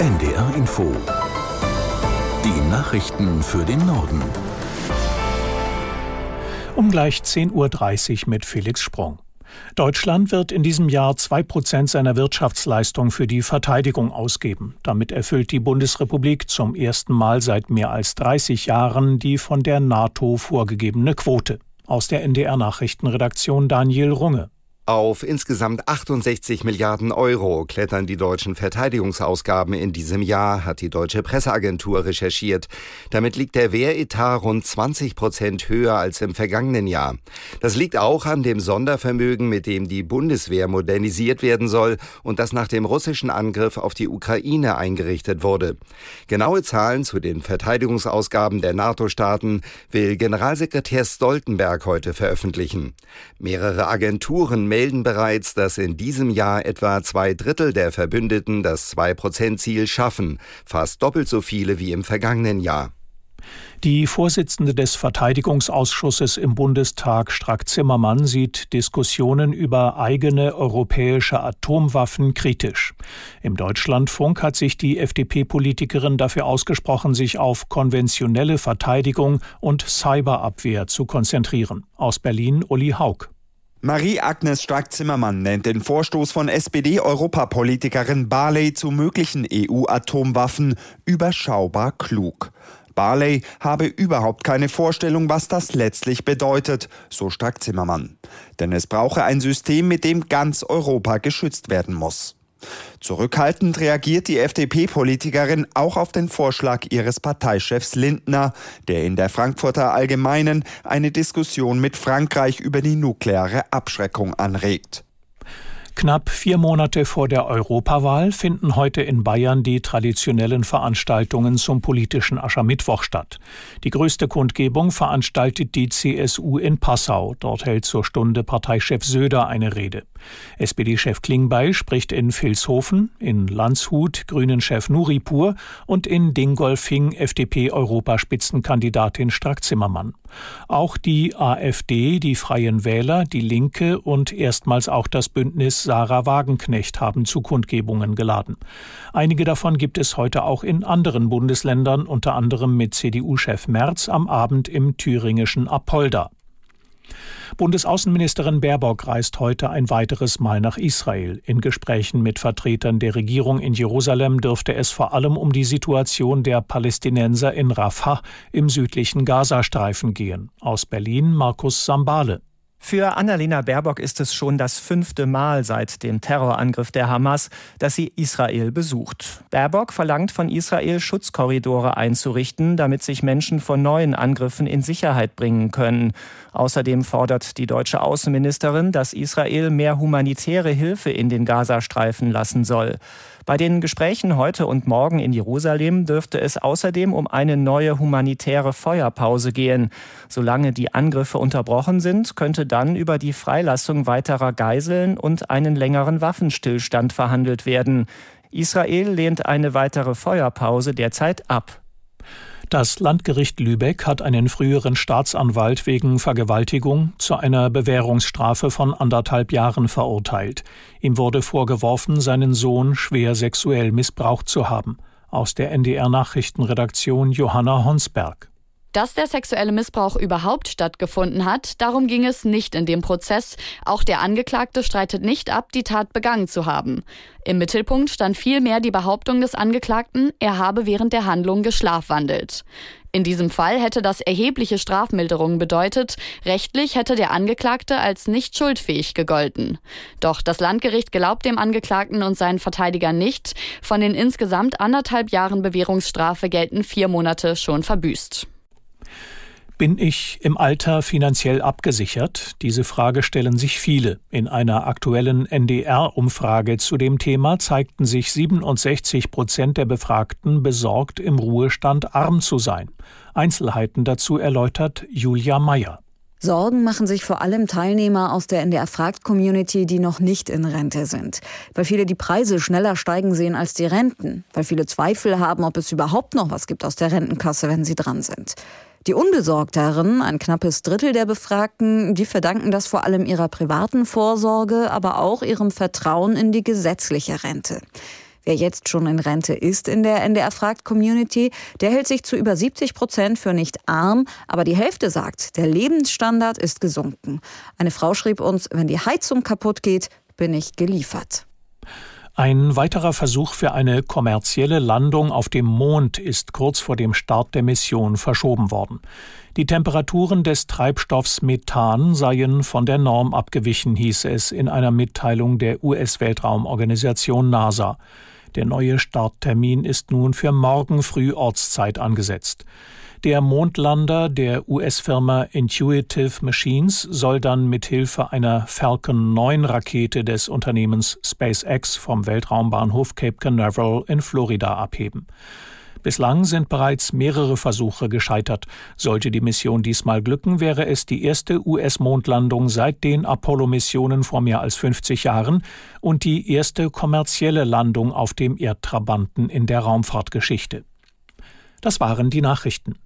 NDR Info. Die Nachrichten für den Norden. Um gleich 10.30 Uhr mit Felix Sprung. Deutschland wird in diesem Jahr zwei Prozent seiner Wirtschaftsleistung für die Verteidigung ausgeben. Damit erfüllt die Bundesrepublik zum ersten Mal seit mehr als 30 Jahren die von der NATO vorgegebene Quote. Aus der NDR Nachrichtenredaktion Daniel Runge. Auf insgesamt 68 Milliarden Euro klettern die deutschen Verteidigungsausgaben in diesem Jahr, hat die deutsche Presseagentur recherchiert. Damit liegt der Wehretat rund 20 Prozent höher als im vergangenen Jahr. Das liegt auch an dem Sondervermögen, mit dem die Bundeswehr modernisiert werden soll und das nach dem russischen Angriff auf die Ukraine eingerichtet wurde. Genaue Zahlen zu den Verteidigungsausgaben der NATO-Staaten will Generalsekretär Stoltenberg heute veröffentlichen. Mehrere Agenturen melden bereits, dass in diesem Jahr etwa zwei Drittel der Verbündeten das 2-Prozent-Ziel schaffen, fast doppelt so viele wie im vergangenen Jahr. Die Vorsitzende des Verteidigungsausschusses im Bundestag, Strack Zimmermann, sieht Diskussionen über eigene europäische Atomwaffen kritisch. Im Deutschlandfunk hat sich die FDP-Politikerin dafür ausgesprochen, sich auf konventionelle Verteidigung und Cyberabwehr zu konzentrieren. Aus Berlin Uli Haug. Marie-Agnes Strack-Zimmermann nennt den Vorstoß von SPD-Europapolitikerin Barley zu möglichen EU-Atomwaffen überschaubar klug. Barley habe überhaupt keine Vorstellung, was das letztlich bedeutet, so Strack-Zimmermann. Denn es brauche ein System, mit dem ganz Europa geschützt werden muss. Zurückhaltend reagiert die FDP-Politikerin auch auf den Vorschlag ihres Parteichefs Lindner, der in der Frankfurter Allgemeinen eine Diskussion mit Frankreich über die nukleare Abschreckung anregt. Knapp vier Monate vor der Europawahl finden heute in Bayern die traditionellen Veranstaltungen zum politischen Aschermittwoch statt. Die größte Kundgebung veranstaltet die CSU in Passau. Dort hält zur Stunde Parteichef Söder eine Rede. SPD-Chef Klingbeil spricht in Vilshofen, in Landshut Grünen-Chef Nuripur und in Dingolfing FDP-Europaspitzenkandidatin Strack-Zimmermann. Auch die AfD, die Freien Wähler, die Linke und erstmals auch das Bündnis Sarah Wagenknecht haben zu Kundgebungen geladen. Einige davon gibt es heute auch in anderen Bundesländern, unter anderem mit CDU-Chef Merz am Abend im thüringischen Apolda. Bundesaußenministerin Baerbock reist heute ein weiteres Mal nach Israel. In Gesprächen mit Vertretern der Regierung in Jerusalem dürfte es vor allem um die Situation der Palästinenser in Rafah im südlichen Gazastreifen gehen. Aus Berlin Markus Sambale. Für Annalena Baerbock ist es schon das fünfte Mal seit dem Terrorangriff der Hamas, dass sie Israel besucht. Baerbock verlangt von Israel, Schutzkorridore einzurichten, damit sich Menschen vor neuen Angriffen in Sicherheit bringen können. Außerdem fordert die deutsche Außenministerin, dass Israel mehr humanitäre Hilfe in den Gazastreifen lassen soll. Bei den Gesprächen heute und morgen in Jerusalem dürfte es außerdem um eine neue humanitäre Feuerpause gehen. Solange die Angriffe unterbrochen sind, könnte dann über die Freilassung weiterer Geiseln und einen längeren Waffenstillstand verhandelt werden. Israel lehnt eine weitere Feuerpause derzeit ab. Das Landgericht Lübeck hat einen früheren Staatsanwalt wegen Vergewaltigung zu einer Bewährungsstrafe von anderthalb Jahren verurteilt. Ihm wurde vorgeworfen, seinen Sohn schwer sexuell missbraucht zu haben. Aus der NDR Nachrichtenredaktion Johanna Honsberg. Dass der sexuelle Missbrauch überhaupt stattgefunden hat, darum ging es nicht in dem Prozess. Auch der Angeklagte streitet nicht ab, die Tat begangen zu haben. Im Mittelpunkt stand vielmehr die Behauptung des Angeklagten, er habe während der Handlung geschlafwandelt. In diesem Fall hätte das erhebliche Strafmilderungen bedeutet, rechtlich hätte der Angeklagte als nicht schuldfähig gegolten. Doch das Landgericht glaubt dem Angeklagten und seinen Verteidiger nicht. Von den insgesamt anderthalb Jahren Bewährungsstrafe gelten vier Monate schon verbüßt. Bin ich im Alter finanziell abgesichert? Diese Frage stellen sich viele. In einer aktuellen NDR-Umfrage zu dem Thema zeigten sich 67 Prozent der Befragten besorgt, im Ruhestand arm zu sein. Einzelheiten dazu erläutert Julia Meyer. Sorgen machen sich vor allem Teilnehmer aus der NDR Fragt Community, die noch nicht in Rente sind. Weil viele die Preise schneller steigen sehen als die Renten. Weil viele Zweifel haben, ob es überhaupt noch was gibt aus der Rentenkasse, wenn sie dran sind. Die Unbesorgteren, ein knappes Drittel der Befragten, die verdanken das vor allem ihrer privaten Vorsorge, aber auch ihrem Vertrauen in die gesetzliche Rente. Wer jetzt schon in Rente ist in der NDR fragt Community, der hält sich zu über 70 Prozent für nicht arm, aber die Hälfte sagt, der Lebensstandard ist gesunken. Eine Frau schrieb uns, wenn die Heizung kaputt geht, bin ich geliefert. Ein weiterer Versuch für eine kommerzielle Landung auf dem Mond ist kurz vor dem Start der Mission verschoben worden. Die Temperaturen des Treibstoffs Methan seien von der Norm abgewichen, hieß es in einer Mitteilung der US-Weltraumorganisation NASA. Der neue Starttermin ist nun für morgen früh Ortszeit angesetzt. Der Mondlander der US-Firma Intuitive Machines soll dann mit Hilfe einer Falcon 9 Rakete des Unternehmens SpaceX vom Weltraumbahnhof Cape Canaveral in Florida abheben. Bislang sind bereits mehrere Versuche gescheitert. Sollte die Mission diesmal glücken, wäre es die erste US-Mondlandung seit den Apollo-Missionen vor mehr als 50 Jahren und die erste kommerzielle Landung auf dem Erdtrabanten in der Raumfahrtgeschichte. Das waren die Nachrichten.